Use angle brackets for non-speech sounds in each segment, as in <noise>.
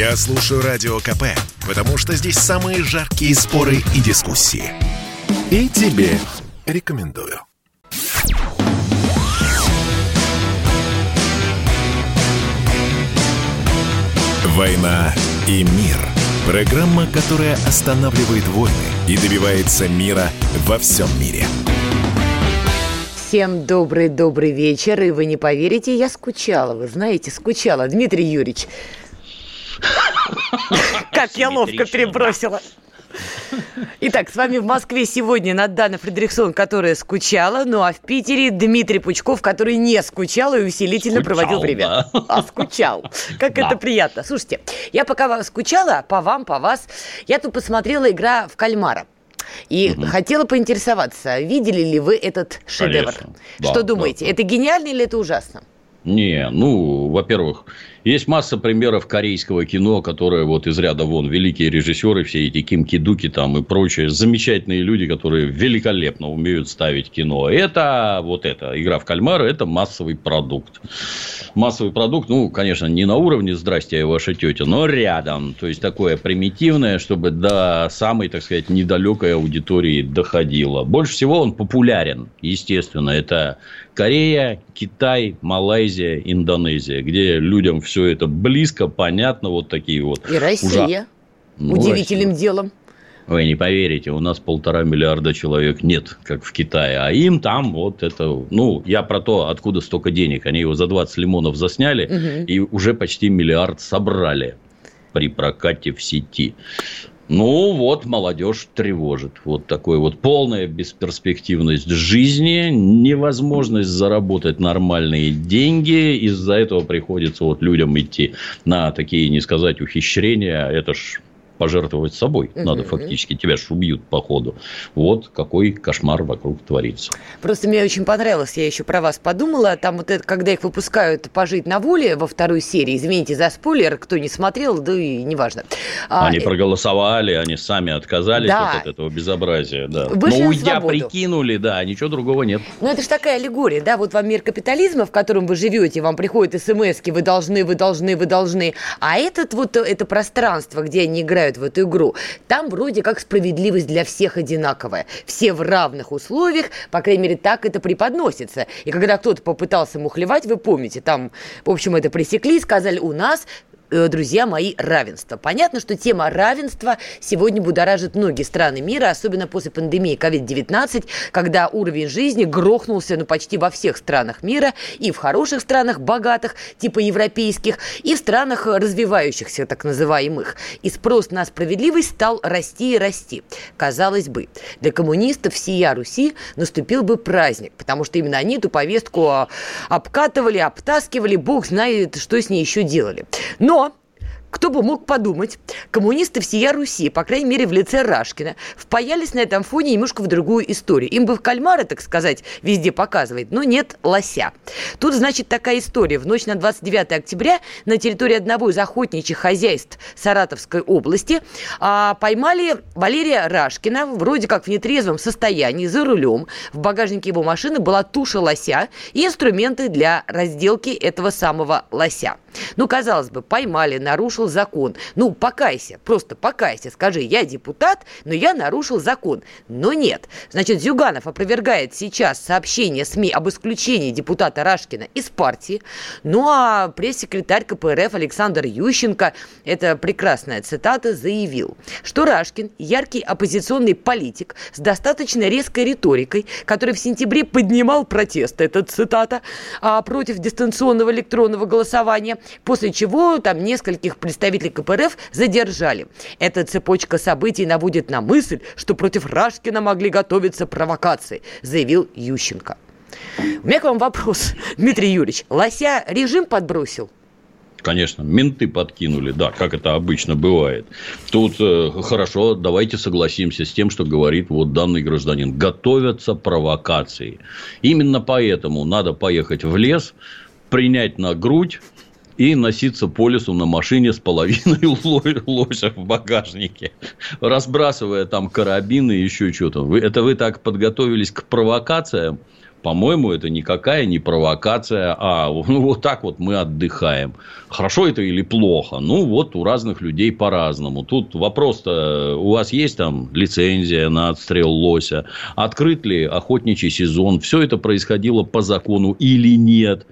Я слушаю Радио КП, потому что здесь самые жаркие споры и дискуссии. И тебе рекомендую. «Война и мир» – программа, которая останавливает войны и добивается мира во всем мире. Всем добрый-добрый вечер, и вы не поверите, я скучала, вы знаете, скучала. Дмитрий Юрьевич, <laughs> как я ловко перебросила. Итак, с вами в Москве сегодня Надана Фредериксон, которая скучала, ну а в Питере Дмитрий Пучков, который не скучал и усилительно скучал, проводил время. Да. А скучал. Как да. это приятно. Слушайте, я пока скучала, по вам, по вас, я тут посмотрела игра в кальмара. И угу. хотела поинтересоваться, видели ли вы этот шедевр? Конечно. Что да, думаете, да, это гениально или это ужасно? Не, ну, во-первых, есть масса примеров корейского кино, которое вот из ряда вон великие режиссеры, все эти Ким Кидуки там и прочие замечательные люди, которые великолепно умеют ставить кино. Это вот это, игра в кальмара, это массовый продукт. Массовый продукт, ну, конечно, не на уровне «Здрасте, я ваша тетя», но рядом. То есть, такое примитивное, чтобы до самой, так сказать, недалекой аудитории доходило. Больше всего он популярен, естественно. Это Корея, Китай, Малайзия, Индонезия, где людям все это близко, понятно, вот такие вот. И Россия. Ну, Удивительным Россия. делом. Вы не поверите, у нас полтора миллиарда человек нет, как в Китае. А им там вот это... Ну, я про то, откуда столько денег. Они его за 20 лимонов засняли угу. и уже почти миллиард собрали при прокате в сети. Ну, вот молодежь тревожит. Вот такой вот полная бесперспективность жизни, невозможность заработать нормальные деньги. Из-за этого приходится вот людям идти на такие, не сказать, ухищрения. Это ж пожертвовать собой. Угу. Надо фактически. Тебя ж убьют по ходу. Вот какой кошмар вокруг творится. Просто мне очень понравилось, я еще про вас подумала. Там вот это, когда их выпускают «Пожить на воле» во второй серии, извините за спойлер, кто не смотрел, да и неважно. А, они а, проголосовали, они сами отказались да. от этого безобразия. Да. Вышли Но уйдя прикинули, да, ничего другого нет. Ну это же такая аллегория, да, вот вам мир капитализма, в котором вы живете, вам приходят смс вы должны, вы должны, вы должны. А этот вот, это пространство, где они играют играют в эту игру, там вроде как справедливость для всех одинаковая. Все в равных условиях, по крайней мере, так это преподносится. И когда кто-то попытался мухлевать, вы помните, там, в общем, это пресекли, сказали, у нас друзья мои, равенство. Понятно, что тема равенства сегодня будоражит многие страны мира, особенно после пандемии COVID-19, когда уровень жизни грохнулся ну, почти во всех странах мира, и в хороших странах, богатых, типа европейских, и в странах развивающихся, так называемых. И спрос на справедливость стал расти и расти. Казалось бы, для коммунистов сия Руси наступил бы праздник, потому что именно они эту повестку а, обкатывали, обтаскивали, бог знает, что с ней еще делали. Но кто бы мог подумать, коммунисты всея Руси, по крайней мере в лице Рашкина, впаялись на этом фоне немножко в другую историю. Им бы в кальмары, так сказать, везде показывать, но нет лося. Тут, значит, такая история. В ночь на 29 октября на территории одного из охотничьих хозяйств Саратовской области а, поймали Валерия Рашкина, вроде как в нетрезвом состоянии, за рулем. В багажнике его машины была туша лося и инструменты для разделки этого самого лося. Ну, казалось бы, поймали, нарушил закон. Ну, покайся, просто покайся, скажи, я депутат, но я нарушил закон. Но нет. Значит, Зюганов опровергает сейчас сообщение СМИ об исключении депутата Рашкина из партии. Ну, а пресс-секретарь КПРФ Александр Ющенко, это прекрасная цитата, заявил, что Рашкин – яркий оппозиционный политик с достаточно резкой риторикой, который в сентябре поднимал протесты, это цитата, а против дистанционного электронного голосования, после чего там нескольких представителей КПРФ задержали. Эта цепочка событий наводит на мысль, что против Рашкина могли готовиться провокации, заявил Ющенко. У меня к вам вопрос, Дмитрий Юрьевич. Лося режим подбросил? Конечно, менты подкинули, да, как это обычно бывает. Тут э, хорошо, давайте согласимся с тем, что говорит вот данный гражданин. Готовятся провокации. Именно поэтому надо поехать в лес, принять на грудь и носиться по лесу на машине с половиной <laughs> лося в багажнике, разбрасывая там карабины и еще что-то. Вы, это вы так подготовились к провокациям? По-моему, это никакая не провокация, а <laughs> ну, вот так вот мы отдыхаем. Хорошо это или плохо? Ну, вот у разных людей по-разному. Тут вопрос-то, у вас есть там лицензия на отстрел лося? Открыт ли охотничий сезон? Все это происходило по закону или нет?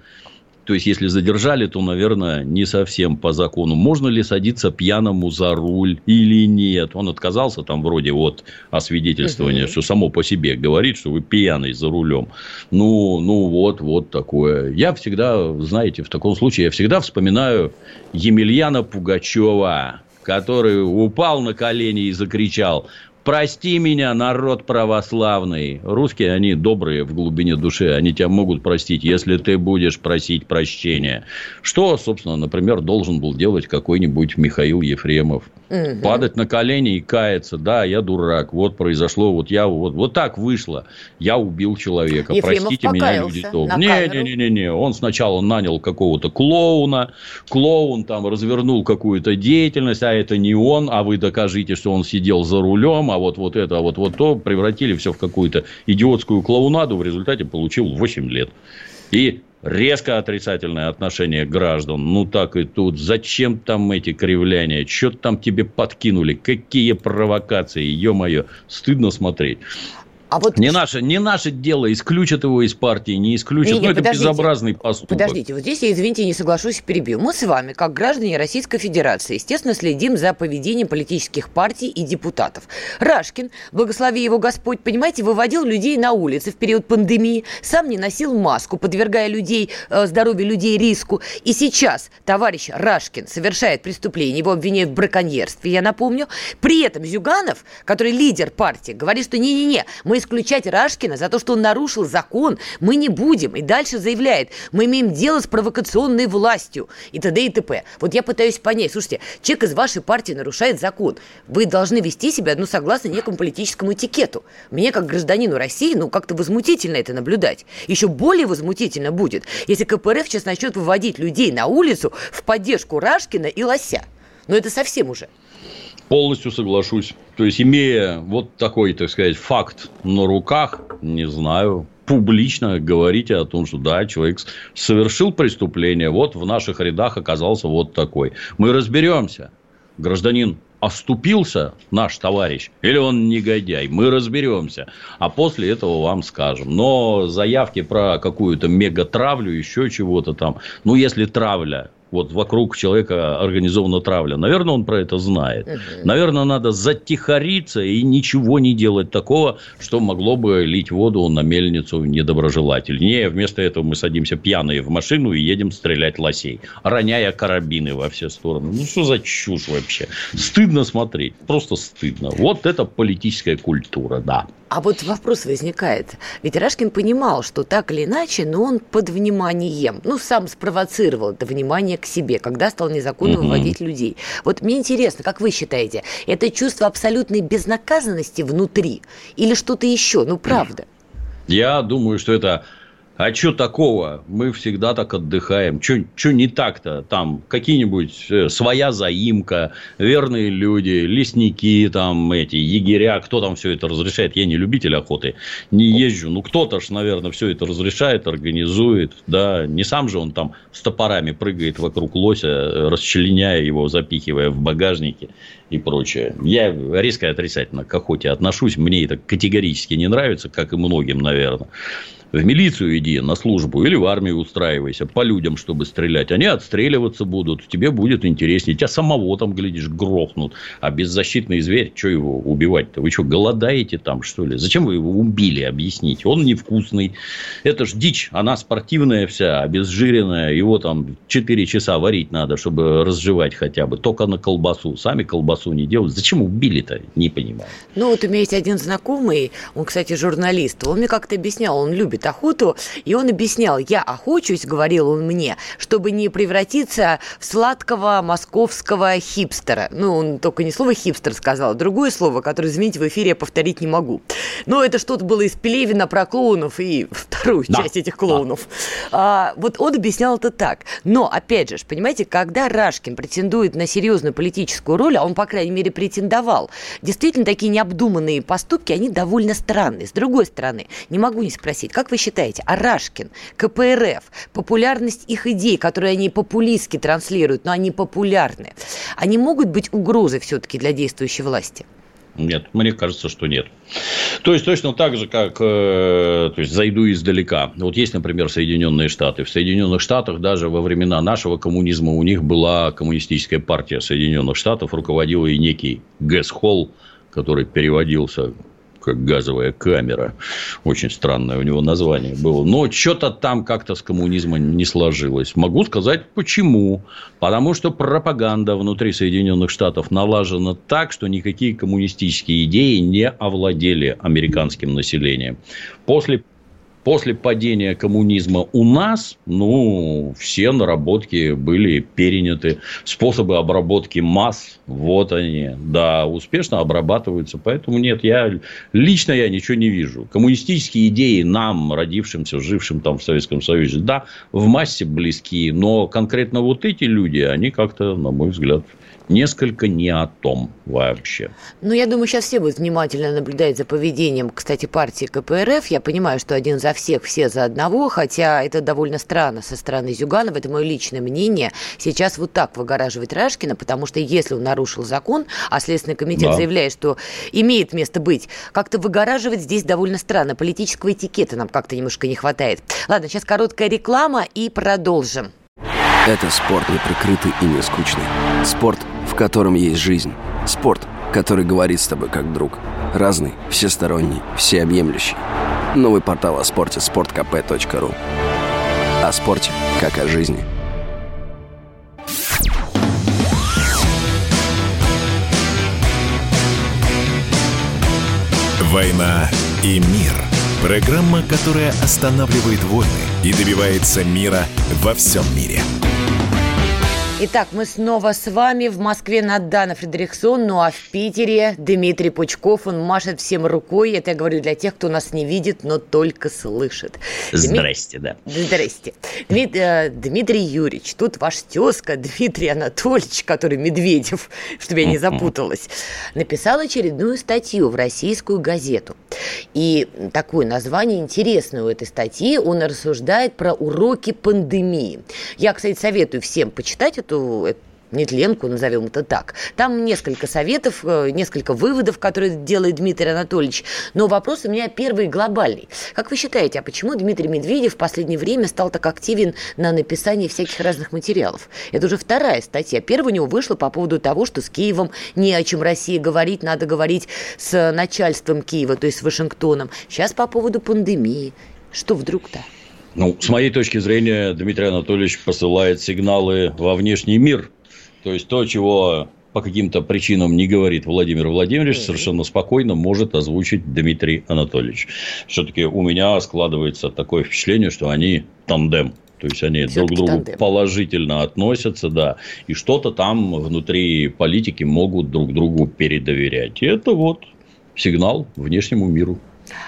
То есть, если задержали, то, наверное, не совсем по закону. Можно ли садиться пьяному за руль или нет? Он отказался там вроде вот освидетельствования, угу. что само по себе говорит, что вы пьяный за рулем. Ну, ну вот, вот такое. Я всегда, знаете, в таком случае я всегда вспоминаю Емельяна Пугачева, который упал на колени и закричал Прости меня, народ православный. Русские, они добрые в глубине души. Они тебя могут простить, если ты будешь просить прощения. Что, собственно, например, должен был делать какой-нибудь Михаил Ефремов. Угу. Падать на колени и каяться. Да, я дурак. Вот произошло. Вот я вот, вот так вышло. Я убил человека. Ефремов Простите меня, люди добрые. Не, не, не, не, не. Он сначала нанял какого-то клоуна. Клоун там развернул какую-то деятельность, а это не он, а вы докажите, что он сидел за рулем, а вот, вот это, а вот, вот то, превратили все в какую-то идиотскую клоунаду, в результате получил 8 лет. И резко отрицательное отношение граждан. Ну, так и тут. Зачем там эти кривляния? Что там тебе подкинули? Какие провокации? Ё-моё, стыдно смотреть. А вот... не, наше, не наше дело, исключат его из партии, не исключат. Не, не, ну, это безобразный поступок. Подождите, вот здесь я, извините, не соглашусь перебью. Мы с вами, как граждане Российской Федерации, естественно, следим за поведением политических партий и депутатов. Рашкин, благослови его Господь, понимаете, выводил людей на улицы в период пандемии, сам не носил маску, подвергая людей, э, здоровье людей риску. И сейчас товарищ Рашкин совершает преступление, его обвиняют в браконьерстве, я напомню. При этом Зюганов, который лидер партии, говорит, что не-не-не, мы исключать Рашкина за то, что он нарушил закон, мы не будем. И дальше заявляет, мы имеем дело с провокационной властью и т.д. и т.п. Вот я пытаюсь понять, слушайте, человек из вашей партии нарушает закон. Вы должны вести себя, ну, согласно некому политическому этикету. Мне, как гражданину России, ну, как-то возмутительно это наблюдать. Еще более возмутительно будет, если КПРФ сейчас начнет выводить людей на улицу в поддержку Рашкина и Лося. Но это совсем уже. Полностью соглашусь. То есть, имея вот такой, так сказать, факт на руках, не знаю, публично говорите о том, что да, человек совершил преступление, вот в наших рядах оказался вот такой. Мы разберемся. Гражданин оступился наш товарищ, или он негодяй, мы разберемся, а после этого вам скажем. Но заявки про какую-то мега-травлю, еще чего-то там, ну, если травля вот вокруг человека организована травля. Наверное, он про это знает. Угу. Наверное, надо затихариться и ничего не делать такого, что могло бы лить воду на мельницу недоброжелатель. Не, вместо этого мы садимся пьяные в машину и едем стрелять лосей, роняя карабины во все стороны. Ну, что за чушь вообще? Стыдно смотреть. Просто стыдно. Вот это политическая культура, да. А вот вопрос возникает. Ведь Рашкин понимал, что так или иначе, но он под вниманием, ну, сам спровоцировал это внимание к себе, когда стал незаконно выводить людей. Вот мне интересно, как вы считаете, это чувство абсолютной безнаказанности внутри или что-то еще? Ну, правда. Я думаю, что это а что такого? Мы всегда так отдыхаем. Что не так-то? Там какие-нибудь э, своя заимка, верные люди, лесники, там эти егеря, кто там все это разрешает? Я не любитель охоты, не езжу. Ну, кто-то ж, наверное, все это разрешает, организует. Да, не сам же он там с топорами прыгает вокруг лося, э, расчленяя его, запихивая в багажнике и прочее. Я резко отрицательно к охоте отношусь. Мне это категорически не нравится, как и многим, наверное в милицию иди на службу или в армию устраивайся по людям, чтобы стрелять. Они отстреливаться будут, тебе будет интереснее. Тебя самого там, глядишь, грохнут. А беззащитный зверь, что его убивать-то? Вы что, голодаете там, что ли? Зачем вы его убили, объясните? Он невкусный. Это ж дичь, она спортивная вся, обезжиренная. Его там 4 часа варить надо, чтобы разжевать хотя бы. Только на колбасу. Сами колбасу не делают. Зачем убили-то? Не понимаю. Ну, вот у меня есть один знакомый, он, кстати, журналист. Он мне как-то объяснял, он любит охоту, и он объяснял, я охочусь, говорил он мне, чтобы не превратиться в сладкого московского хипстера. Ну, он только не слово хипстер сказал, а другое слово, которое, извините, в эфире я повторить не могу. Но это что-то было из Пелевина про клоунов и <laughs> вторую да. часть этих клоунов. Да. А, вот он объяснял это так. Но, опять же, понимаете, когда Рашкин претендует на серьезную политическую роль, а он, по, крайней мере, претендовал. Действительно, такие необдуманные поступки, они довольно странные. С другой стороны, не могу не спросить, как вы считаете, Арашкин, КПРФ, популярность их идей, которые они популистски транслируют, но они популярны, они могут быть угрозой все-таки для действующей власти? Нет, мне кажется, что нет. То есть, точно так же, как э, то есть, зайду издалека. Вот есть, например, Соединенные Штаты. В Соединенных Штатах даже во времена нашего коммунизма у них была коммунистическая партия Соединенных Штатов, руководил и некий Гэс Холл, который переводился как газовая камера. Очень странное у него название было. Но что-то там как-то с коммунизмом не сложилось. Могу сказать, почему. Потому что пропаганда внутри Соединенных Штатов налажена так, что никакие коммунистические идеи не овладели американским населением. После после падения коммунизма у нас, ну, все наработки были переняты. Способы обработки масс, вот они, да, успешно обрабатываются. Поэтому нет, я лично я ничего не вижу. Коммунистические идеи нам, родившимся, жившим там в Советском Союзе, да, в массе близки. Но конкретно вот эти люди, они как-то, на мой взгляд, несколько не о том вообще. Ну, я думаю, сейчас все будут внимательно наблюдать за поведением, кстати, партии КПРФ. Я понимаю, что один за всех, все за одного, хотя это довольно странно со стороны Зюганова, это мое личное мнение. Сейчас вот так выгораживать Рашкина, потому что если он нарушил закон, а Следственный комитет да. заявляет, что имеет место быть, как-то выгораживать здесь довольно странно. Политического этикета нам как-то немножко не хватает. Ладно, сейчас короткая реклама и продолжим. Это спорт не прикрытый и не скучный. Спорт, котором есть жизнь. Спорт, который говорит с тобой как друг. Разный, всесторонний, всеобъемлющий. Новый портал о спорте – sportkp.ru О спорте, как о жизни. «Война и мир» – программа, которая останавливает войны и добивается мира во всем мире – Итак, мы снова с вами. В Москве Надана Фредериксон, ну а в Питере Дмитрий Пучков. Он машет всем рукой. Это я говорю для тех, кто нас не видит, но только слышит. Здрасте, Дми... да. Здрасте. Дмит... Э, Дмитрий Юрьевич, тут ваш тезка Дмитрий Анатольевич, который Медведев, <laughs> чтобы я не запуталась, написал очередную статью в российскую газету. И такое название интересное у этой статьи. Он рассуждает про уроки пандемии. Я, кстати, советую всем почитать эту эту нетленку, назовем это так. Там несколько советов, э, несколько выводов, которые делает Дмитрий Анатольевич. Но вопрос у меня первый глобальный. Как вы считаете, а почему Дмитрий Медведев в последнее время стал так активен на написании всяких разных материалов? Это уже вторая статья. Первая у него вышла по поводу того, что с Киевом не о чем России говорить, надо говорить с начальством Киева, то есть с Вашингтоном. Сейчас по поводу пандемии. Что вдруг-то? Ну, с моей точки зрения, Дмитрий Анатольевич посылает сигналы во внешний мир. То есть то, чего по каким-то причинам не говорит Владимир Владимирович, совершенно спокойно может озвучить Дмитрий Анатольевич. Все-таки у меня складывается такое впечатление, что они тандем. То есть они друг к другу тандем. положительно относятся, да, и что-то там внутри политики могут друг другу передоверять. И это вот сигнал внешнему миру.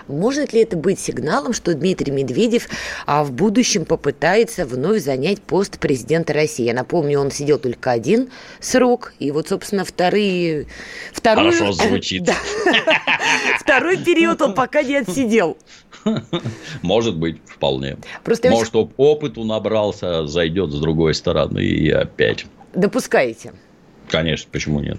Может ли это быть сигналом, что Дмитрий Медведев а, в будущем попытается вновь занять пост президента России? Я напомню, он сидел только один срок, и вот, собственно, вторые... Вторую... Хорошо звучит. <laughs> Да. Второй период он пока не отсидел. <laughs> Может быть, вполне. Просто Может, очень... опыту набрался, зайдет с другой стороны и опять. Допускаете? Конечно, почему нет?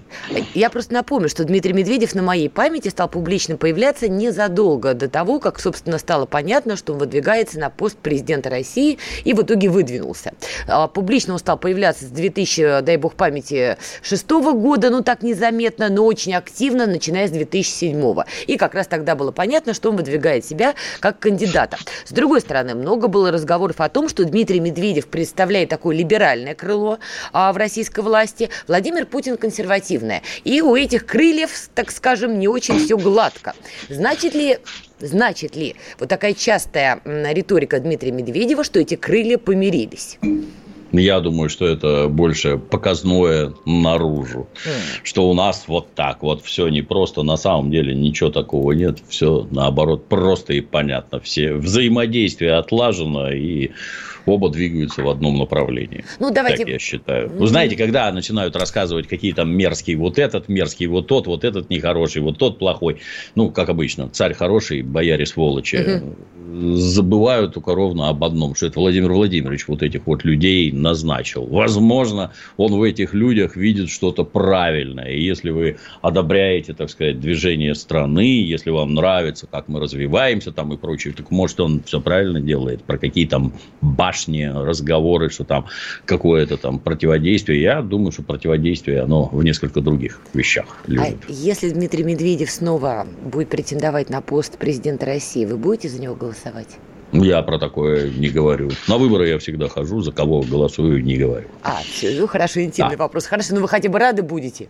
Я просто напомню, что Дмитрий Медведев на моей памяти стал публично появляться незадолго до того, как, собственно, стало понятно, что он выдвигается на пост президента России и в итоге выдвинулся. А, публично он стал появляться с 2000, дай бог памяти, 6 года, ну так незаметно, но очень активно, начиная с 2007. И как раз тогда было понятно, что он выдвигает себя как кандидата. С другой стороны, много было разговоров о том, что Дмитрий Медведев представляет такое либеральное крыло а, в российской власти. Владимир Владимир Путин консервативная. И у этих крыльев, так скажем, не очень все гладко. Значит ли Значит ли вот такая частая риторика Дмитрия Медведева, что эти крылья помирились? Я думаю, что это больше показное наружу. Mm. Что у нас вот так вот все не просто. На самом деле ничего такого нет. Все наоборот просто и понятно. Все взаимодействие отлажено. И оба двигаются в одном направлении. Ну, давайте... Так я считаю. Вы знаете, когда начинают рассказывать, какие там мерзкие вот этот, мерзкий вот тот, вот этот нехороший, вот тот плохой. Ну, как обычно, царь хороший, бояре сволочи. Угу. Забывают только ровно об одном, что это Владимир Владимирович вот этих вот людей назначил. Возможно, он в этих людях видит что-то правильное. И если вы одобряете, так сказать, движение страны, если вам нравится, как мы развиваемся там и прочее, так может он все правильно делает, про какие там башни, разговоры, что там какое-то там противодействие. Я думаю, что противодействие, оно в несколько других вещах лежит. А если Дмитрий Медведев снова будет претендовать на пост президента России, вы будете за него голосовать? Я про такое не говорю. На выборы я всегда хожу, за кого голосую, не говорю. А, все, ну хорошо, интимный да. вопрос. Хорошо, но вы хотя бы рады будете?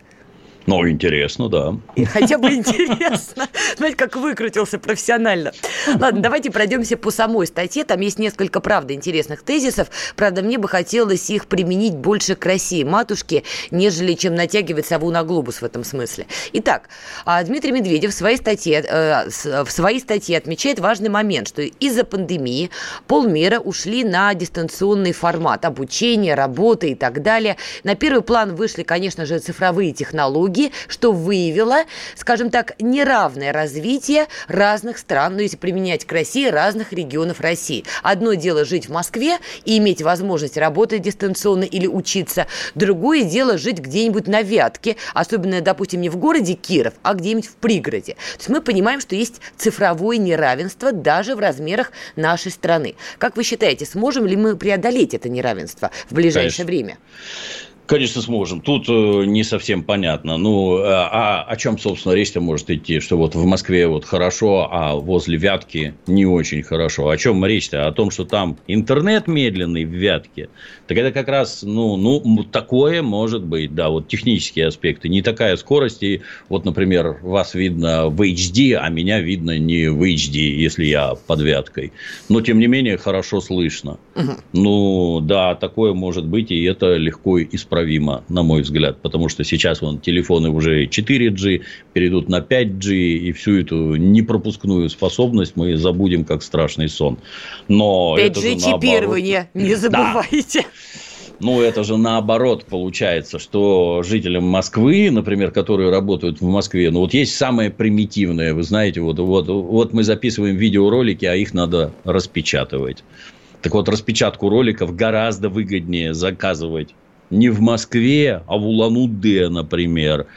Ну, интересно, да. И хотя бы <laughs> интересно. Знаете, как выкрутился профессионально. Ладно, давайте пройдемся по самой статье. Там есть несколько, правда, интересных тезисов. Правда, мне бы хотелось их применить больше к России, матушке, нежели чем натягивать сову на глобус в этом смысле. Итак, а, Дмитрий Медведев в своей статье, э, в своей статье отмечает важный момент, что из-за пандемии полмира ушли на дистанционный формат обучения, работы и так далее. На первый план вышли, конечно же, цифровые технологии, итоге, что выявило, скажем так, неравное развитие разных стран, ну, если применять к России, разных регионов России. Одно дело жить в Москве и иметь возможность работать дистанционно или учиться. Другое дело жить где-нибудь на Вятке, особенно, допустим, не в городе Киров, а где-нибудь в пригороде. То есть мы понимаем, что есть цифровое неравенство даже в размерах нашей страны. Как вы считаете, сможем ли мы преодолеть это неравенство в ближайшее Конечно. время? Конечно, сможем. Тут э, не совсем понятно. Ну, а, а о чем, собственно, речь-то может идти? Что вот в Москве вот хорошо, а возле Вятки не очень хорошо. О чем речь-то? О том, что там интернет медленный в Вятке. Так это как раз, ну, ну, такое может быть, да, вот технические аспекты. Не такая скорость, и вот, например, вас видно в HD, а меня видно не в HD, если я под Вяткой. Но, тем не менее, хорошо слышно. Угу. Ну, да, такое может быть, и это легко исправить неисправимо, на мой взгляд. Потому что сейчас вон, телефоны уже 4G, перейдут на 5G, и всю эту непропускную способность мы забудем как страшный сон. Но 5G чипирование, не забывайте. Да. Ну, это же наоборот получается, что жителям Москвы, например, которые работают в Москве, ну, вот есть самое примитивное, вы знаете, вот, вот, вот мы записываем видеоролики, а их надо распечатывать. Так вот, распечатку роликов гораздо выгоднее заказывать не в Москве, а в Улан-Удэ, например,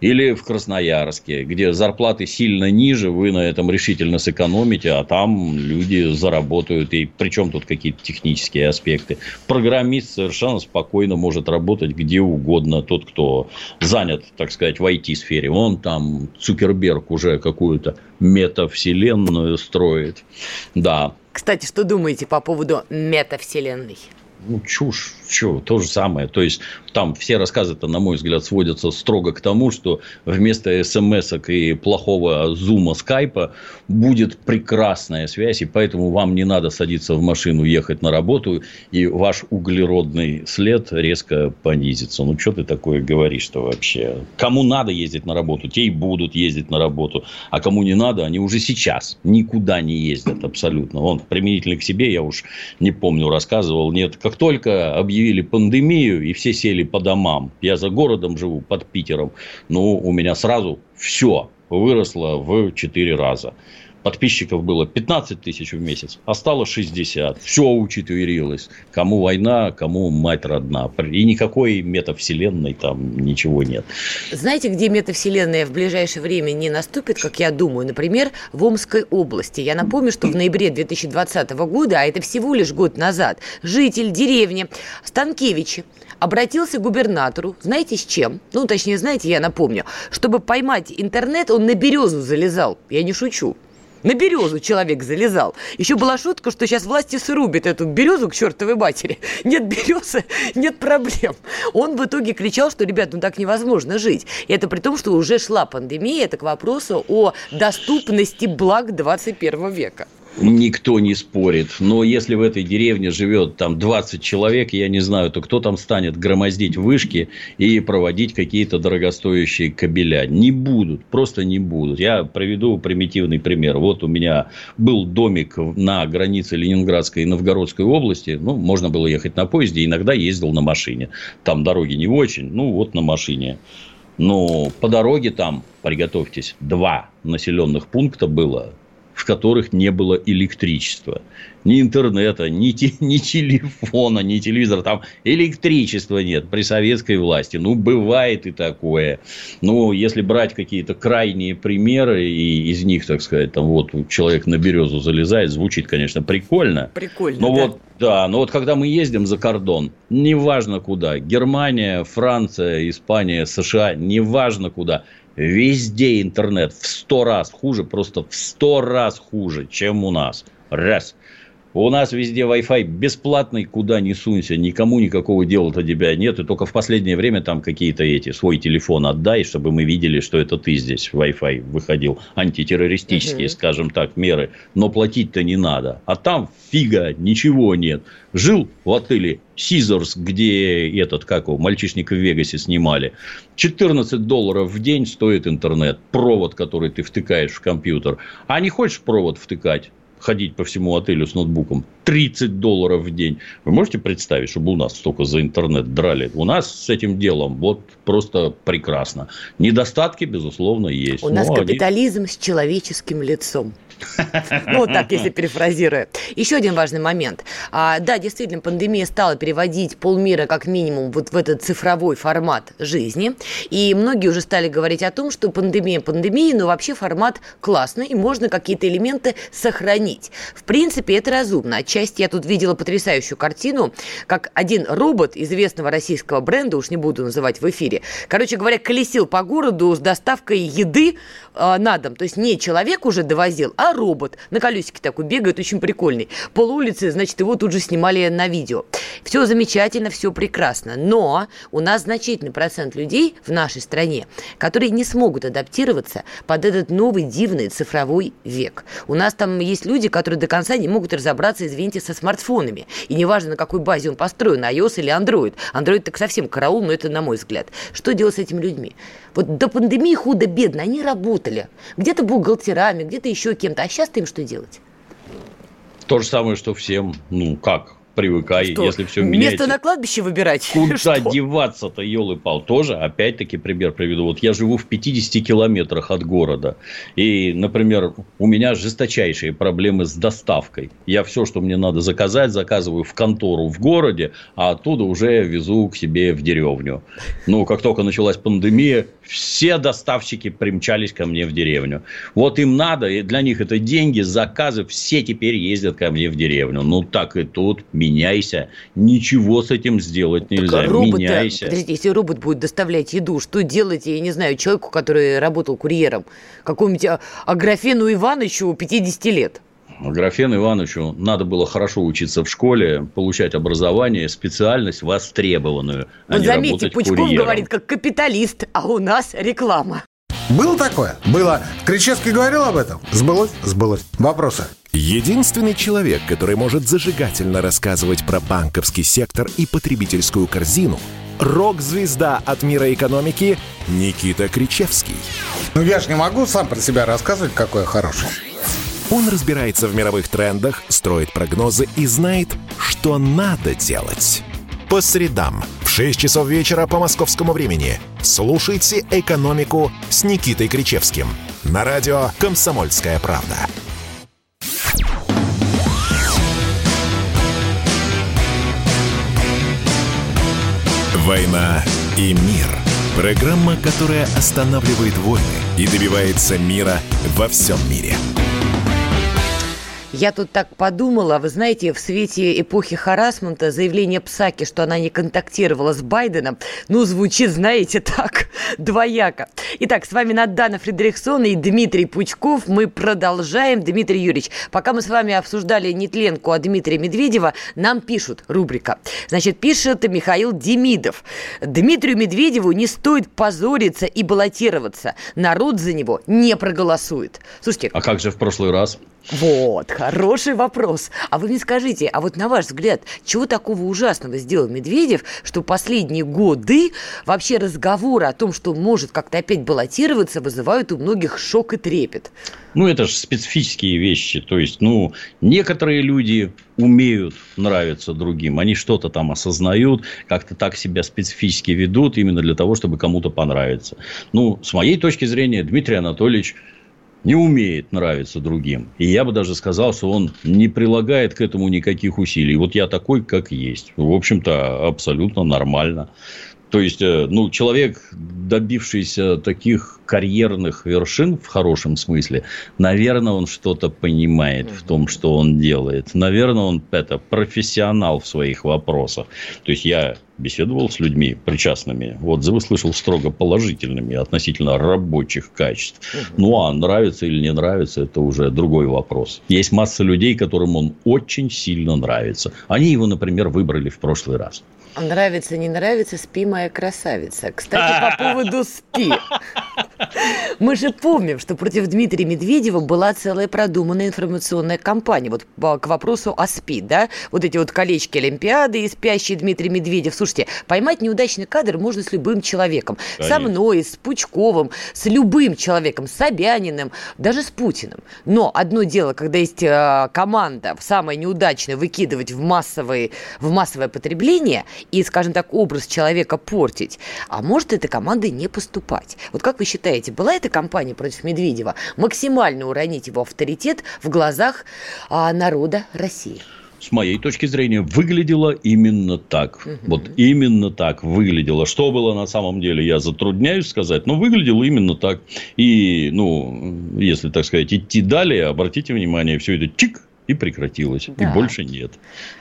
или в Красноярске, где зарплаты сильно ниже, вы на этом решительно сэкономите, а там люди заработают. И причем тут какие-то технические аспекты. Программист совершенно спокойно может работать где угодно. Тот, кто занят, так сказать, в IT-сфере, он там, Цукерберг уже какую-то метавселенную строит. Да. Кстати, что думаете по поводу метавселенной? ну, чушь, что, то же самое. То есть, там все рассказы-то, на мой взгляд, сводятся строго к тому, что вместо смс и плохого зума скайпа будет прекрасная связь, и поэтому вам не надо садиться в машину, ехать на работу, и ваш углеродный след резко понизится. Ну, что ты такое говоришь-то вообще? Кому надо ездить на работу, те и будут ездить на работу, а кому не надо, они уже сейчас никуда не ездят абсолютно. Он применительно к себе, я уж не помню, рассказывал, нет, как только объявили пандемию и все сели по домам, я за городом живу, под Питером, ну, у меня сразу все выросло в 4 раза подписчиков было 15 тысяч в месяц, а стало 60. Все учетверилось. Кому война, кому мать родна. И никакой метавселенной там ничего нет. Знаете, где метавселенная в ближайшее время не наступит, как я думаю? Например, в Омской области. Я напомню, что в ноябре 2020 года, а это всего лишь год назад, житель деревни Станкевичи обратился к губернатору, знаете, с чем? Ну, точнее, знаете, я напомню, чтобы поймать интернет, он на березу залезал. Я не шучу. На березу человек залезал. Еще была шутка, что сейчас власти срубят эту березу к чертовой матери. Нет березы, <laughs> нет проблем. Он в итоге кричал, что, ребят, ну так невозможно жить. И это при том, что уже шла пандемия. Это к вопросу о доступности благ 21 века. Никто не спорит. Но если в этой деревне живет там 20 человек, я не знаю, то кто там станет громоздить вышки и проводить какие-то дорогостоящие кабеля? Не будут, просто не будут. Я приведу примитивный пример. Вот у меня был домик на границе Ленинградской и Новгородской области. Ну, можно было ехать на поезде, иногда ездил на машине. Там дороги не очень, ну, вот на машине. Но по дороге там, приготовьтесь, два населенных пункта было в которых не было электричества. Ни интернета, ни, те, <laughs> ни телефона, ни телевизора. Там электричества нет при советской власти. Ну, бывает и такое. Ну, если брать какие-то крайние примеры, и из них, так сказать, там вот человек на березу залезает, звучит, конечно, прикольно. Прикольно, но да. вот да, но вот когда мы ездим за кордон, неважно куда, Германия, Франция, Испания, США, неважно куда, Везде интернет в сто раз хуже, просто в сто раз хуже, чем у нас. Раз. У нас везде Wi-Fi бесплатный, куда ни сунься, никому никакого дела до тебя нет. И только в последнее время там какие-то эти, свой телефон отдай, чтобы мы видели, что это ты здесь Wi-Fi выходил. Антитеррористические, угу. скажем так, меры. Но платить-то не надо. А там фига, ничего нет. Жил в отеле Сизерс, где этот, как его, мальчишник в Вегасе снимали. 14 долларов в день стоит интернет. Провод, который ты втыкаешь в компьютер. А не хочешь провод втыкать? Ходить по всему отелю с ноутбуком 30 долларов в день. Вы можете представить, чтобы у нас столько за интернет драли? У нас с этим делом вот просто прекрасно. Недостатки, безусловно, есть. У нас капитализм они... с человеческим лицом. Ну, вот так, если перефразируя. Еще один важный момент. А, да, действительно, пандемия стала переводить полмира как минимум вот в этот цифровой формат жизни. И многие уже стали говорить о том, что пандемия пандемии, но вообще формат классный, и можно какие-то элементы сохранить. В принципе, это разумно. Отчасти я тут видела потрясающую картину, как один робот известного российского бренда, уж не буду называть в эфире, короче говоря, колесил по городу с доставкой еды э, на дом. То есть не человек уже довозил, а робот на колесике такой бегает, очень прикольный. Пол улицы, значит, его тут же снимали на видео. Все замечательно, все прекрасно. Но у нас значительный процент людей в нашей стране, которые не смогут адаптироваться под этот новый дивный цифровой век. У нас там есть люди, которые до конца не могут разобраться, извините, со смартфонами. И неважно, на какой базе он построен, iOS или Android. Android так совсем караул, но это на мой взгляд. Что делать с этими людьми? Вот до пандемии худо-бедно они работали. Где-то бухгалтерами, где-то еще кем-то. А сейчас-то им что делать? То же самое, что всем. Ну, как? Привыкай, что, если все меняется. Место на кладбище выбирать? <laughs> Куда деваться-то, елы-пал? Тоже, опять-таки, пример приведу. Вот я живу в 50 километрах от города. И, например, у меня жесточайшие проблемы с доставкой. Я все, что мне надо заказать, заказываю в контору в городе, а оттуда уже везу к себе в деревню. Ну, как только началась пандемия, все доставщики примчались ко мне в деревню. Вот им надо, и для них это деньги, заказы, все теперь ездят ко мне в деревню. Ну, так и тут меняйся. Ничего с этим сделать нельзя. Так, робот, меняйся. Подождите, если робот будет доставлять еду, что делать, я не знаю, человеку, который работал курьером? Какому-нибудь а, Аграфену Ивановичу 50 лет? Графену Ивановичу надо было хорошо учиться в школе, получать образование, специальность востребованную. А вот заметьте, Пучков курьером. говорит как капиталист, а у нас реклама. Было такое? Было. Кричевский говорил об этом? Сбылось? Сбылось. Вопросы? Единственный человек, который может зажигательно рассказывать про банковский сектор и потребительскую корзину – рок-звезда от мира экономики Никита Кричевский. Ну я же не могу сам про себя рассказывать, какой я хороший. Он разбирается в мировых трендах, строит прогнозы и знает, что надо делать. По средам. В 6 часов вечера по московскому времени. Слушайте «Экономику» с Никитой Кричевским. На радио «Комсомольская правда». «Война и мир» – программа, которая останавливает войны и добивается мира во всем мире – я тут так подумала, вы знаете, в свете эпохи харасмента заявление Псаки, что она не контактировала с Байденом, ну, звучит, знаете, <laughs> так, двояко. Итак, с вами Надана Фредериксон и Дмитрий Пучков. Мы продолжаем. Дмитрий Юрьевич, пока мы с вами обсуждали нетленку о Дмитрия Медведева, нам пишут, рубрика. Значит, пишет Михаил Демидов. Дмитрию Медведеву не стоит позориться и баллотироваться. Народ за него не проголосует. Слушайте. А как же в прошлый раз? Вот, Хороший вопрос. А вы мне скажите, а вот на ваш взгляд, чего такого ужасного сделал Медведев, что последние годы вообще разговоры о том, что он может как-то опять баллотироваться, вызывают у многих шок и трепет? Ну, это же специфические вещи. То есть, ну, некоторые люди умеют нравиться другим. Они что-то там осознают, как-то так себя специфически ведут именно для того, чтобы кому-то понравиться. Ну, с моей точки зрения, Дмитрий Анатольевич не умеет нравиться другим. И я бы даже сказал, что он не прилагает к этому никаких усилий. Вот я такой, как есть. В общем-то, абсолютно нормально. То есть, э, ну, человек, добившийся таких карьерных вершин в хорошем смысле, наверное, он что-то понимает в том, что он делает. Наверное, он это профессионал в своих вопросах. То есть, я беседовал с людьми причастными, отзывы слышал строго положительными относительно рабочих качеств. Ну, а нравится или не нравится, это уже другой вопрос. Есть масса людей, которым он очень сильно нравится. Они его, например, выбрали в прошлый раз. Нравится, не нравится, спи, моя красавица. Кстати, по <laughs> поводу спи. Мы же помним, что против Дмитрия Медведева была целая продуманная информационная кампания. Вот к вопросу о СПИ, да? Вот эти вот колечки Олимпиады и спящий Дмитрий Медведев. Слушайте, поймать неудачный кадр можно с любым человеком. Конечно. Со мной, с Пучковым, с любым человеком, с Собяниным, даже с Путиным. Но одно дело, когда есть э, команда самое неудачное выкидывать в, массовые, в массовое потребление – и, скажем так, образ человека портить. А может эта команда не поступать. Вот как вы считаете, была эта кампания против Медведева максимально уронить его авторитет в глазах а, народа России? с моей точки зрения, выглядело именно так. Угу. Вот именно так выглядело. Что было на самом деле, я затрудняюсь сказать, но выглядело именно так. И, ну, если, так сказать, идти далее, обратите внимание, все это чик, и прекратилось. Да. И больше нет.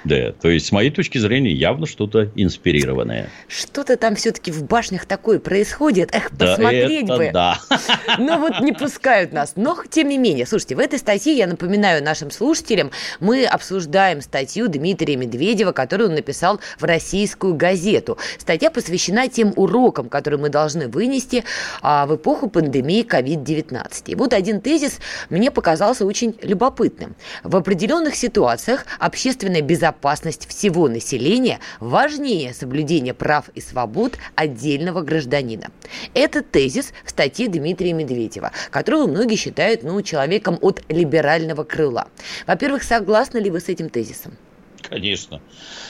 Да. То есть, с моей точки зрения, явно что-то инспирированное. Что-то там все-таки в башнях такое происходит. Эх, да посмотреть это бы. Да. <laughs> Но вот не пускают нас. Но, тем не менее, слушайте, в этой статье, я напоминаю нашим слушателям, мы обсуждаем статью Дмитрия Медведева, которую он написал в российскую газету. Статья посвящена тем урокам, которые мы должны вынести а, в эпоху пандемии COVID-19. И вот один тезис мне показался очень любопытным. В определенных ситуациях общественная безопасность всего населения важнее соблюдения прав и свобод отдельного гражданина. Это тезис в статье Дмитрия Медведева, которого многие считают ну, человеком от либерального крыла. Во-первых, согласны ли вы с этим тезисом? Конечно.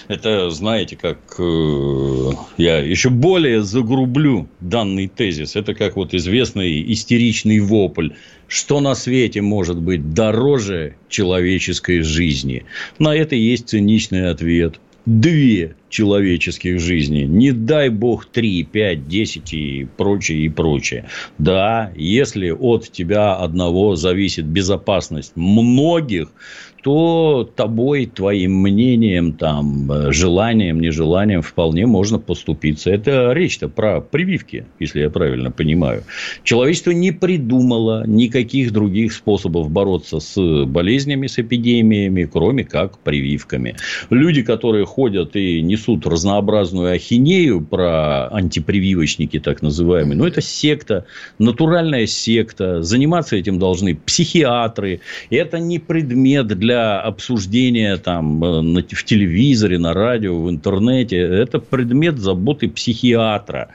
Это, знаете, как э, я еще более загрублю данный тезис. Это как вот известный истеричный вопль. Что на свете может быть дороже человеческой жизни? На это есть циничный ответ. Две человеческих жизней. Не дай бог три, пять, десять и прочее, и прочее. Да, если от тебя одного зависит безопасность многих, то тобой, твоим мнением, там, э, желанием, нежеланием вполне можно поступиться. Это речь-то про прививки, если я правильно понимаю. Человечество не придумало никаких других способов бороться с болезнями, с эпидемиями, кроме как прививками. Люди, которые ходят и несут разнообразную ахинею про антипрививочники, так называемые, ну, это секта, натуральная секта. Заниматься этим должны психиатры. Это не предмет для для обсуждения там, э, в телевизоре, на радио, в интернете. Это предмет заботы психиатра.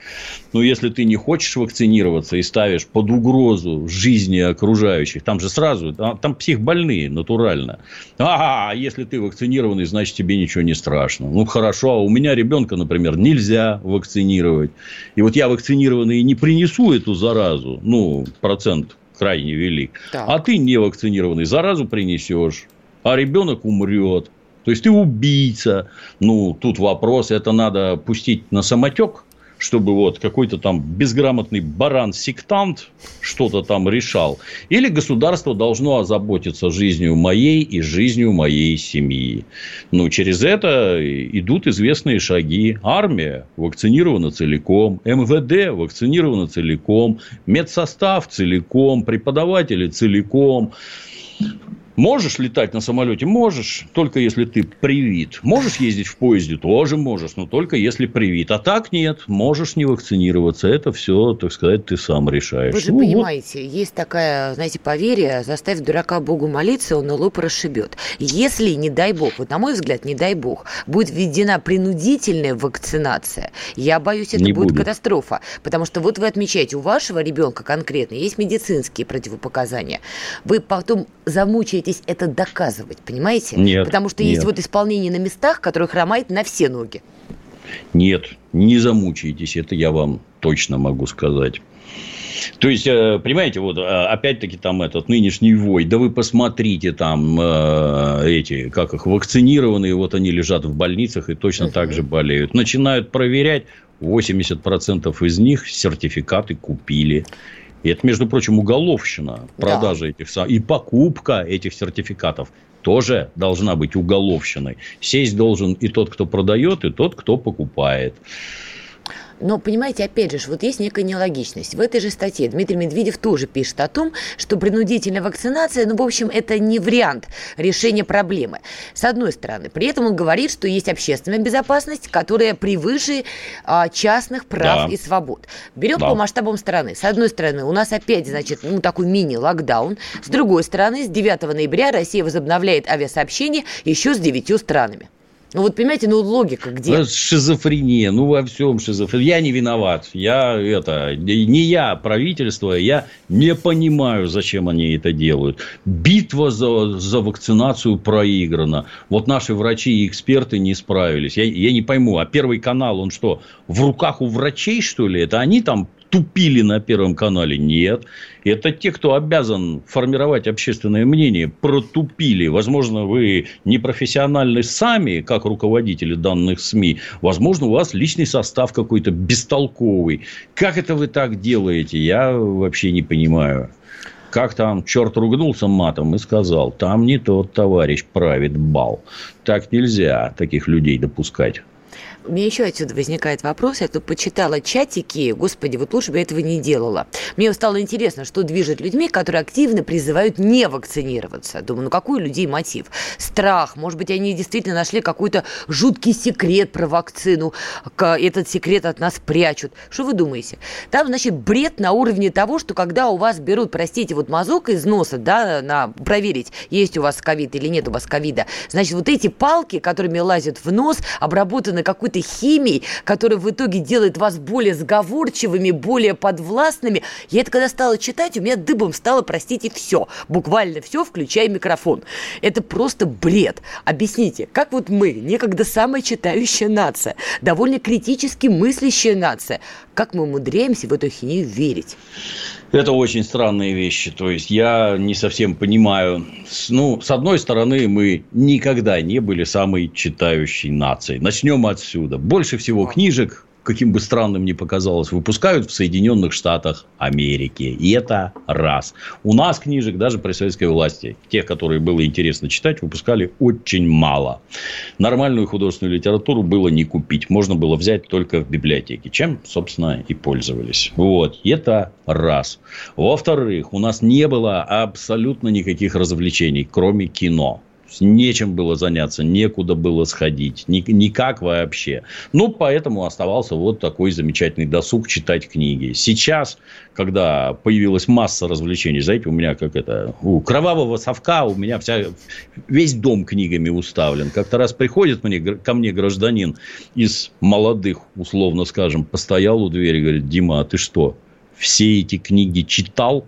Но если ты не хочешь вакцинироваться и ставишь под угрозу жизни окружающих, там же сразу, там психбольные натурально. А, если ты вакцинированный, значит тебе ничего не страшно. Ну хорошо, а у меня ребенка, например, нельзя вакцинировать. И вот я вакцинированный не принесу эту заразу, ну, процент крайне велик. Так. А ты не вакцинированный заразу принесешь а ребенок умрет. То есть ты убийца. Ну, тут вопрос, это надо пустить на самотек, чтобы вот какой-то там безграмотный баран-сектант что-то там решал. Или государство должно озаботиться жизнью моей и жизнью моей семьи. Ну, через это идут известные шаги. Армия вакцинирована целиком, МВД вакцинирована целиком, медсостав целиком, преподаватели целиком Можешь летать на самолете? Можешь, только если ты привит. Можешь ездить в поезде? Тоже можешь, но только если привит. А так нет, можешь не вакцинироваться. Это все, так сказать, ты сам решаешь. Вы же ну, понимаете, вот. есть такая, знаете, поверье, заставь дурака Богу молиться, он лоб расшибет. Если, не дай бог, вот на мой взгляд, не дай бог, будет введена принудительная вакцинация, я боюсь, это не будет, будет катастрофа. Потому что вот вы отмечаете, у вашего ребенка конкретно есть медицинские противопоказания. Вы потом замучаетесь это доказывать, понимаете? Нет. Потому что нет. есть вот исполнение на местах, которое хромает на все ноги. Нет, не замучаетесь, это я вам точно могу сказать. То есть, э, понимаете, вот э, опять-таки там этот нынешний вой, да вы посмотрите там э, эти, как их, вакцинированные, вот они лежат в больницах и точно uh-huh. так же болеют. Начинают проверять, 80% из них сертификаты купили. И это, между прочим, уголовщина. Продажа да. этих и покупка этих сертификатов тоже должна быть уголовщиной. Сесть должен и тот, кто продает, и тот, кто покупает. Но, понимаете, опять же, вот есть некая нелогичность. В этой же статье Дмитрий Медведев тоже пишет о том, что принудительная вакцинация, ну, в общем, это не вариант решения проблемы. С одной стороны. При этом он говорит, что есть общественная безопасность, которая превыше а, частных прав да. и свобод. Берем да. по масштабам страны. С одной стороны, у нас опять, значит, ну, такой мини-локдаун. С другой стороны, с 9 ноября Россия возобновляет авиасообщение еще с девятью странами. Ну вот понимаете, ну логика где? Ну, шизофрения, ну во всем шизофрения. Я не виноват. Я это не я, правительство, я не понимаю, зачем они это делают. Битва за, за вакцинацию проиграна. Вот наши врачи и эксперты не справились. Я, я не пойму, а Первый канал, он что, в руках у врачей, что ли? Это они там тупили на Первом канале? Нет. Это те, кто обязан формировать общественное мнение, протупили. Возможно, вы не профессиональны сами, как руководители данных СМИ. Возможно, у вас личный состав какой-то бестолковый. Как это вы так делаете? Я вообще не понимаю. Как там черт ругнулся матом и сказал, там не тот товарищ правит бал. Так нельзя таких людей допускать. Меня еще отсюда возникает вопрос. Я тут почитала чатики. Господи, вот лучше бы я этого не делала. Мне стало интересно, что движет людьми, которые активно призывают не вакцинироваться. Думаю, ну какой у людей мотив? Страх. Может быть, они действительно нашли какой-то жуткий секрет про вакцину. Этот секрет от нас прячут. Что вы думаете? Там, значит, бред на уровне того, что когда у вас берут, простите, вот мазок из носа, да, на проверить, есть у вас ковид или нет у вас ковида, значит, вот эти палки, которыми лазят в нос, обработаны какой-то какой-то химией, которая в итоге делает вас более сговорчивыми, более подвластными. Я это когда стала читать, у меня дыбом стало, простите, все. Буквально все, включая микрофон. Это просто бред. Объясните, как вот мы, некогда самая читающая нация, довольно критически мыслящая нация, как мы умудряемся в эту хинею верить? Это очень странные вещи. То есть, я не совсем понимаю. Ну, с одной стороны, мы никогда не были самой читающей нацией. Начнем отсюда. Больше всего книжек каким бы странным ни показалось, выпускают в Соединенных Штатах Америки. И это раз. У нас книжек даже при советской власти, тех, которые было интересно читать, выпускали очень мало. Нормальную художественную литературу было не купить. Можно было взять только в библиотеке. Чем, собственно, и пользовались. Вот. Это раз. Во-вторых, у нас не было абсолютно никаких развлечений, кроме кино нечем было заняться, некуда было сходить, ни, никак вообще. Ну, поэтому оставался вот такой замечательный досуг читать книги. Сейчас, когда появилась масса развлечений, знаете, у меня как это, у кровавого совка у меня вся, весь дом книгами уставлен. Как-то раз приходит мне, ко мне гражданин из молодых, условно скажем, постоял у двери, говорит, Дима, а ты что, все эти книги читал?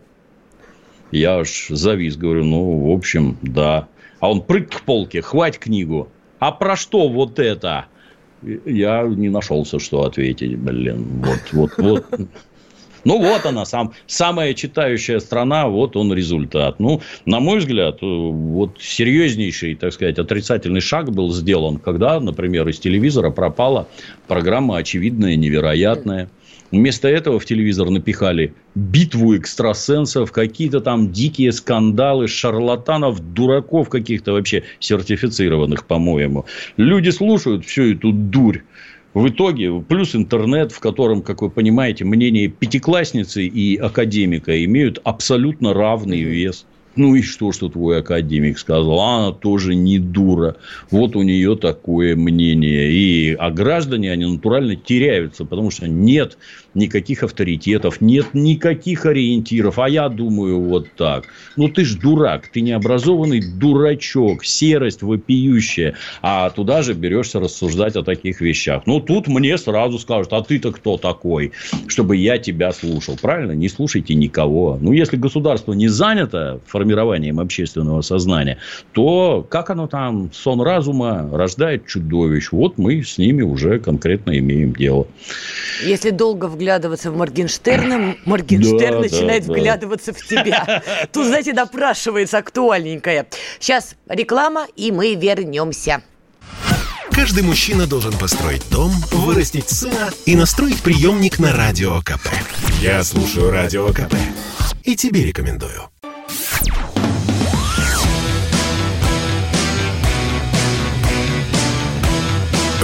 Я аж завис, говорю, ну, в общем, да. А он прыг к полке, хвать книгу. А про что вот это? Я не нашелся, что ответить, блин. Вот, вот, вот. Ну, вот она, сам, самая читающая страна, вот он результат. Ну, на мой взгляд, э, вот серьезнейший, так сказать, отрицательный шаг был сделан, когда, например, из телевизора пропала программа «Очевидное, невероятное». Вместо этого в телевизор напихали битву экстрасенсов, какие-то там дикие скандалы, шарлатанов, дураков каких-то вообще сертифицированных, по-моему. Люди слушают всю эту дурь. В итоге, плюс интернет, в котором, как вы понимаете, мнения пятиклассницы и академика имеют абсолютно равный вес. Ну и что, что твой академик сказал? Она тоже не дура. Вот у нее такое мнение. И, а граждане, они натурально теряются, потому что нет никаких авторитетов, нет никаких ориентиров. А я думаю вот так. Ну, ты ж дурак, ты необразованный дурачок, серость вопиющая. А туда же берешься рассуждать о таких вещах. Ну, тут мне сразу скажут, а ты-то кто такой, чтобы я тебя слушал. Правильно? Не слушайте никого. Ну, если государство не занято формированием общественного сознания, то как оно там, сон разума рождает чудовищ. Вот мы с ними уже конкретно имеем дело. Если долго в вглядываться в Моргенштерна, Моргенштерн да, начинает да, вглядываться да. в тебя. <laughs> Тут, знаете, допрашивается актуальненькое. Сейчас реклама, и мы вернемся. Каждый мужчина должен построить дом, вырастить сына и настроить приемник на Радио КП. Я слушаю Радио КП и тебе рекомендую.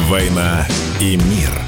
«Война и мир» –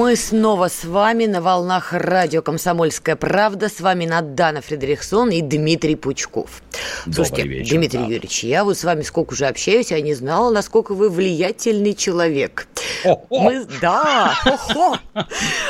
Мы снова с вами на волнах радио «Комсомольская правда». С вами Надана Фредериксон и Дмитрий Пучков. Добрый Слушайте, вечер, Дмитрий да. Юрьевич, я вот с вами сколько уже общаюсь, я не знала, насколько вы влиятельный человек. Мы, да,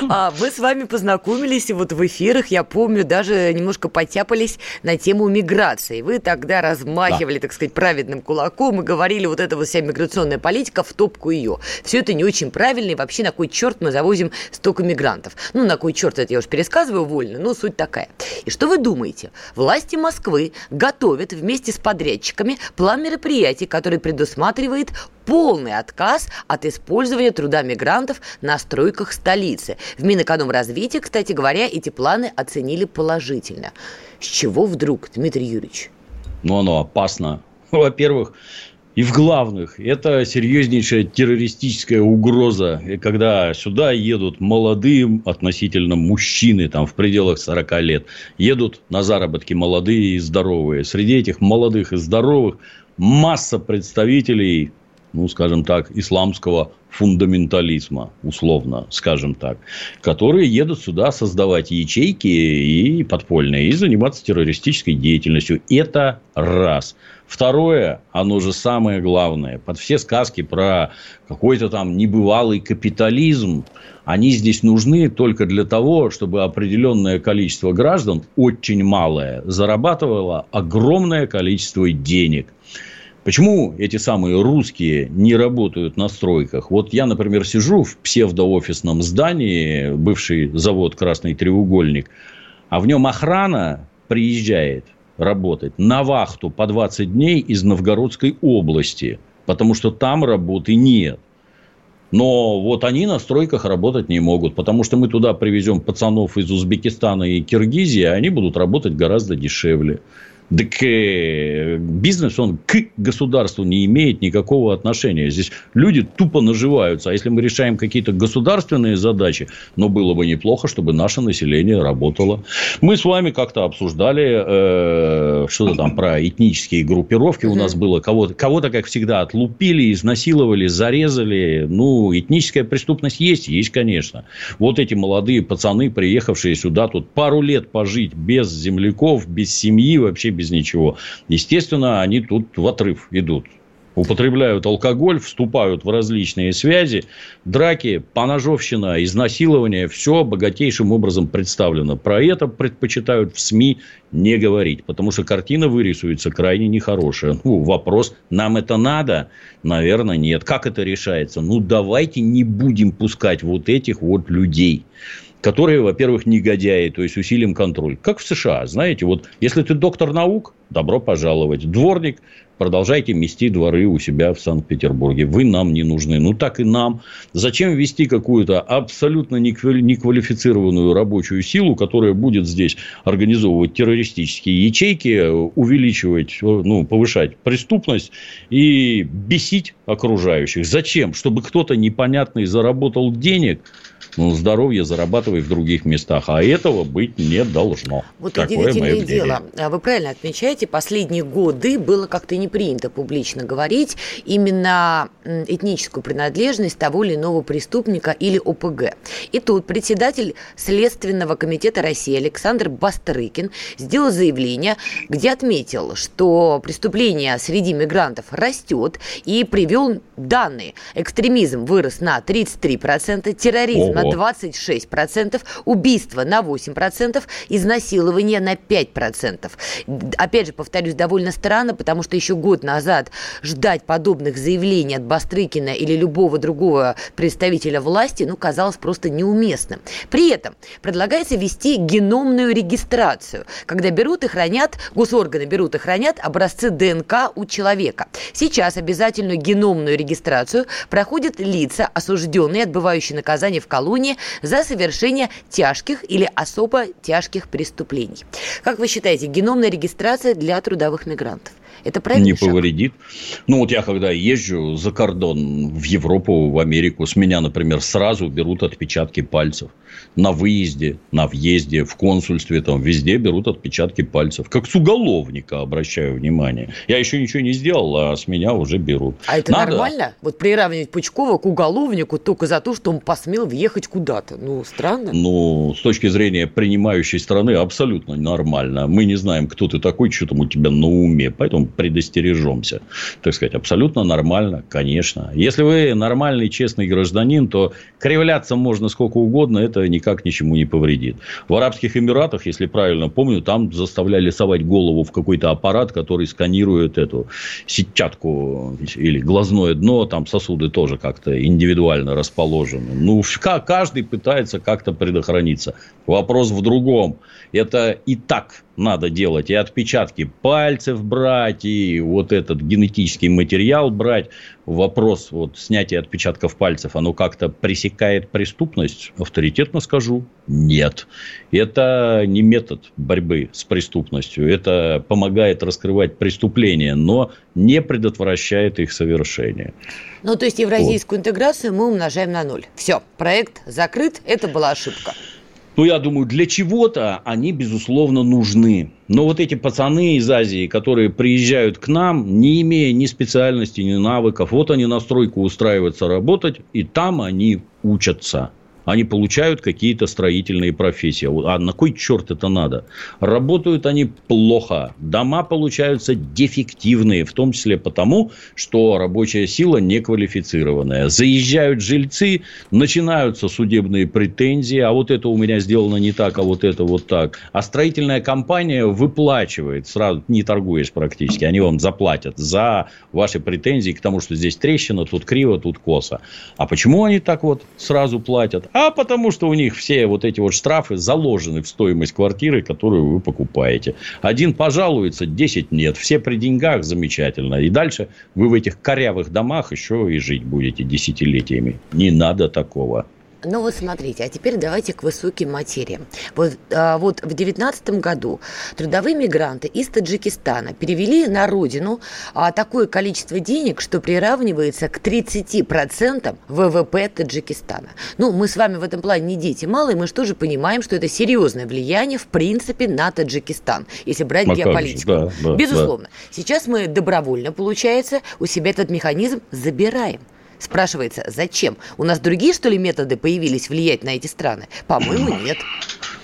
а, мы с вами познакомились вот в эфирах, я помню, даже немножко потяпались на тему миграции. Вы тогда размахивали, да. так сказать, праведным кулаком и говорили, вот эта вот вся миграционная политика в топку ее. Все это не очень правильно, и вообще на кой черт мы завозим столько мигрантов? Ну, на кой черт это я уж пересказываю вольно, но суть такая. И что вы думаете? Власти Москвы готовят вместе с подрядчиками план мероприятий, который предусматривает полный отказ от использования труда мигрантов на стройках столицы. В Минэкономразвитии, кстати говоря, эти планы оценили положительно. С чего вдруг, Дмитрий Юрьевич? Ну, оно опасно. <laughs> Во-первых, и в главных, это серьезнейшая террористическая угроза, когда сюда едут молодые относительно мужчины, там в пределах 40 лет, едут на заработки молодые и здоровые. Среди этих молодых и здоровых масса представителей ну, скажем так, исламского фундаментализма, условно, скажем так, которые едут сюда создавать ячейки и подпольные, и заниматься террористической деятельностью. Это раз. Второе, оно же самое главное, под все сказки про какой-то там небывалый капитализм, они здесь нужны только для того, чтобы определенное количество граждан, очень малое, зарабатывало огромное количество денег – Почему эти самые русские не работают на стройках? Вот я, например, сижу в псевдоофисном здании, бывший завод «Красный треугольник», а в нем охрана приезжает работать на вахту по 20 дней из Новгородской области, потому что там работы нет. Но вот они на стройках работать не могут, потому что мы туда привезем пацанов из Узбекистана и Киргизии, а они будут работать гораздо дешевле. Так э, бизнес, он к государству не имеет никакого отношения. Здесь люди тупо наживаются. А если мы решаем какие-то государственные задачи, но было бы неплохо, чтобы наше население работало. Мы с вами как-то обсуждали э, что-то там про этнические группировки. У нас было кого-то, кого-то, как всегда, отлупили, изнасиловали, зарезали. Ну, этническая преступность есть? Есть, конечно. Вот эти молодые пацаны, приехавшие сюда тут пару лет пожить без земляков, без семьи, вообще без ничего. Естественно, они тут в отрыв идут употребляют алкоголь, вступают в различные связи, драки, поножовщина, изнасилование, все богатейшим образом представлено. Про это предпочитают в СМИ не говорить, потому что картина вырисуется крайне нехорошая. Ну, вопрос, нам это надо? Наверное, нет. Как это решается? Ну, давайте не будем пускать вот этих вот людей которые, во-первых, негодяи, то есть усилим контроль. Как в США, знаете, вот если ты доктор наук, добро пожаловать. Дворник, продолжайте мести дворы у себя в Санкт-Петербурге. Вы нам не нужны. Ну, так и нам. Зачем ввести какую-то абсолютно неквалифицированную рабочую силу, которая будет здесь организовывать террористические ячейки, увеличивать, ну, повышать преступность и бесить окружающих? Зачем? Чтобы кто-то непонятный заработал денег – ну, здоровье зарабатывай в других местах. А этого быть не должно. Вот Такое удивительное дело. А вы правильно отмечаете, последние годы было как-то не, принято публично говорить именно этническую принадлежность того или иного преступника или ОПГ. И тут председатель Следственного комитета России Александр Бастрыкин сделал заявление, где отметил, что преступление среди мигрантов растет и привел данные. Экстремизм вырос на 33%, терроризм Ого. на 26%, убийство на 8%, изнасилование на 5%. Опять же, повторюсь, довольно странно, потому что еще год назад ждать подобных заявлений от Бастрыкина или любого другого представителя власти, ну, казалось просто неуместным. При этом предлагается ввести геномную регистрацию, когда берут и хранят, госорганы берут и хранят образцы ДНК у человека. Сейчас обязательную геномную регистрацию проходят лица, осужденные, отбывающие наказание в колонии за совершение тяжких или особо тяжких преступлений. Как вы считаете, геномная регистрация для трудовых мигрантов? Это правильно? Не шаг? повредит. Ну, вот я когда езжу за кордон в Европу, в Америку, с меня, например, сразу берут отпечатки пальцев. На выезде, на въезде, в консульстве, там везде берут отпечатки пальцев. Как с уголовника, обращаю внимание. Я еще ничего не сделал, а с меня уже берут. А это Надо... нормально? Вот приравнивать Пучкова к уголовнику только за то, что он посмел въехать куда-то. Ну, странно. Ну, с точки зрения принимающей страны, абсолютно нормально. Мы не знаем, кто ты такой, что там у тебя на уме. Поэтому предостережемся. Так сказать, абсолютно нормально, конечно. Если вы нормальный, честный гражданин, то кривляться можно сколько угодно, это никак ничему не повредит. В Арабских Эмиратах, если правильно помню, там заставляли совать голову в какой-то аппарат, который сканирует эту сетчатку или глазное дно, там сосуды тоже как-то индивидуально расположены. Ну, каждый пытается как-то предохраниться. Вопрос в другом. Это и так надо делать, и отпечатки пальцев брать, и вот этот генетический материал брать. Вопрос вот снятия отпечатков пальцев, оно как-то пресекает преступность? Авторитетно скажу, нет. Это не метод борьбы с преступностью. Это помогает раскрывать преступления, но не предотвращает их совершение. Ну, то есть, евразийскую вот. интеграцию мы умножаем на ноль. Все, проект закрыт, это была ошибка. Ну, я думаю, для чего-то они, безусловно, нужны. Но вот эти пацаны из Азии, которые приезжают к нам, не имея ни специальности, ни навыков, вот они на стройку устраиваются работать, и там они учатся они получают какие-то строительные профессии. А на кой черт это надо? Работают они плохо. Дома получаются дефективные, в том числе потому, что рабочая сила неквалифицированная. Заезжают жильцы, начинаются судебные претензии, а вот это у меня сделано не так, а вот это вот так. А строительная компания выплачивает, сразу не торгуешь практически, они вам заплатят за ваши претензии к тому, что здесь трещина, тут криво, тут косо. А почему они так вот сразу платят? А потому что у них все вот эти вот штрафы заложены в стоимость квартиры, которую вы покупаете. Один пожалуется, 10 нет. Все при деньгах замечательно. И дальше вы в этих корявых домах еще и жить будете десятилетиями. Не надо такого. Ну вот смотрите, а теперь давайте к высоким материям. Вот, а, вот в девятнадцатом году трудовые мигранты из Таджикистана перевели на родину а, такое количество денег, что приравнивается к 30% ВВП Таджикистана. Ну, мы с вами в этом плане не дети малые, мы же тоже понимаем, что это серьезное влияние в принципе на Таджикистан, если брать а геополитику. Да, да, Безусловно. Да. Сейчас мы добровольно, получается, у себя этот механизм забираем. Спрашивается, зачем? У нас другие, что ли, методы появились влиять на эти страны? По-моему, <clears throat> нет.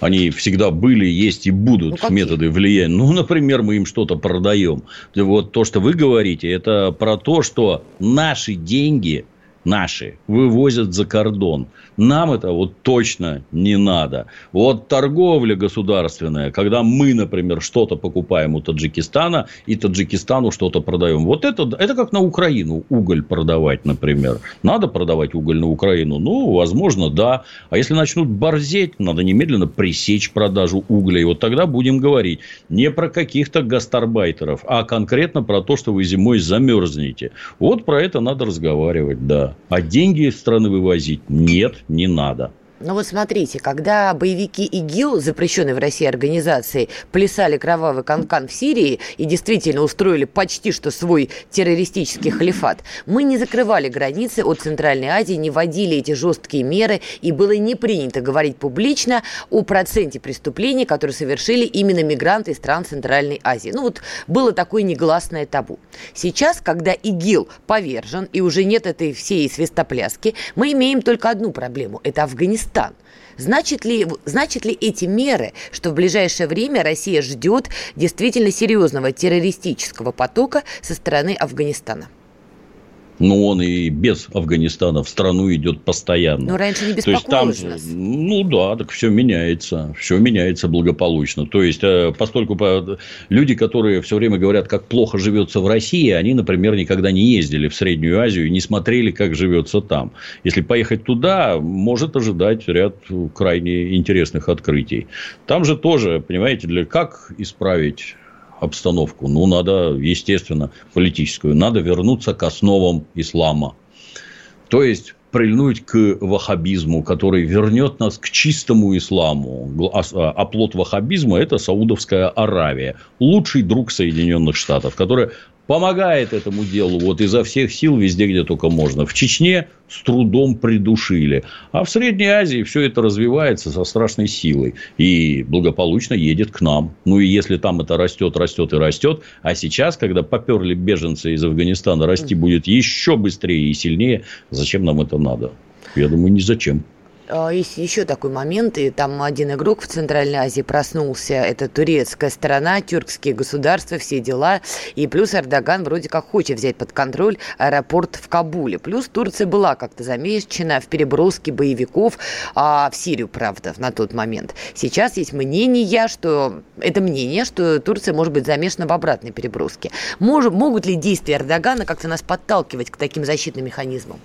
Они всегда были, есть и будут ну, методы влияния. Ну, например, мы им что-то продаем. Вот то, что вы говорите, это про то, что наши деньги – наши вывозят за кордон. Нам это вот точно не надо. Вот торговля государственная, когда мы, например, что-то покупаем у Таджикистана, и Таджикистану что-то продаем. Вот это, это как на Украину уголь продавать, например. Надо продавать уголь на Украину? Ну, возможно, да. А если начнут борзеть, надо немедленно пресечь продажу угля. И вот тогда будем говорить не про каких-то гастарбайтеров, а конкретно про то, что вы зимой замерзнете. Вот про это надо разговаривать, да. А деньги из страны вывозить нет, не надо. Ну вот смотрите, когда боевики ИГИЛ, запрещенные в России организации, плясали кровавый канкан в Сирии и действительно устроили почти что свой террористический халифат, мы не закрывали границы от Центральной Азии, не вводили эти жесткие меры, и было не принято говорить публично о проценте преступлений, которые совершили именно мигранты из стран Центральной Азии. Ну вот было такое негласное табу. Сейчас, когда ИГИЛ повержен и уже нет этой всей свистопляски, мы имеем только одну проблему – это Афганистан Афганистан. Значит ли, значит ли эти меры, что в ближайшее время Россия ждет действительно серьезного террористического потока со стороны Афганистана? Но он и без Афганистана в страну идет постоянно. Но раньше не беспокоило То есть там, Ну да, так все меняется, все меняется благополучно. То есть, э, поскольку люди, которые все время говорят, как плохо живется в России, они, например, никогда не ездили в Среднюю Азию и не смотрели, как живется там. Если поехать туда, может ожидать ряд крайне интересных открытий. Там же тоже, понимаете, для как исправить обстановку. Ну, надо, естественно, политическую. Надо вернуться к основам ислама. То есть, прильнуть к ваххабизму, который вернет нас к чистому исламу. Оплот а, ваххабизма – это Саудовская Аравия. Лучший друг Соединенных Штатов, который помогает этому делу вот изо всех сил везде, где только можно. В Чечне с трудом придушили. А в Средней Азии все это развивается со страшной силой. И благополучно едет к нам. Ну, и если там это растет, растет и растет. А сейчас, когда поперли беженцы из Афганистана, расти будет еще быстрее и сильнее. Зачем нам это надо? Я думаю, ни зачем. А, есть еще такой момент, и там один игрок в Центральной Азии проснулся, это турецкая сторона, тюркские государства, все дела, и плюс Эрдоган вроде как хочет взять под контроль аэропорт в Кабуле. Плюс Турция была как-то замечена в переброске боевиков а, в Сирию, правда, на тот момент. Сейчас есть мнение, что это мнение, что Турция может быть замешана в обратной переброске. Мож, могут ли действия Эрдогана как-то нас подталкивать к таким защитным механизмам?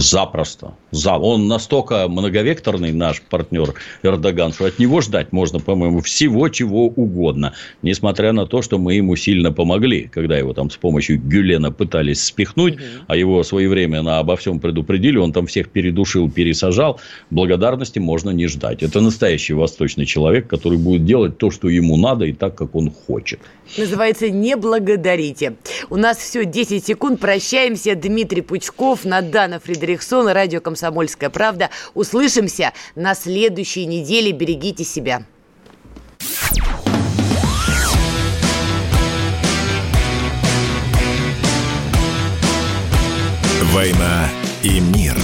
Запросто. Он настолько многовекторный, наш партнер Эрдоган, что от него ждать можно, по-моему, всего чего угодно. Несмотря на то, что мы ему сильно помогли, когда его там с помощью Гюлена пытались спихнуть, угу. а его своевременно обо всем предупредили, он там всех передушил, пересажал. Благодарности можно не ждать. Это настоящий восточный человек, который будет делать то, что ему надо и так, как он хочет. Называется «Не благодарите». У нас все 10 секунд. Прощаемся. Дмитрий Пучков, Надана Фредериксон, радио «Комсомольская правда». Услышимся на следующей неделе. Берегите себя. «Война и мир».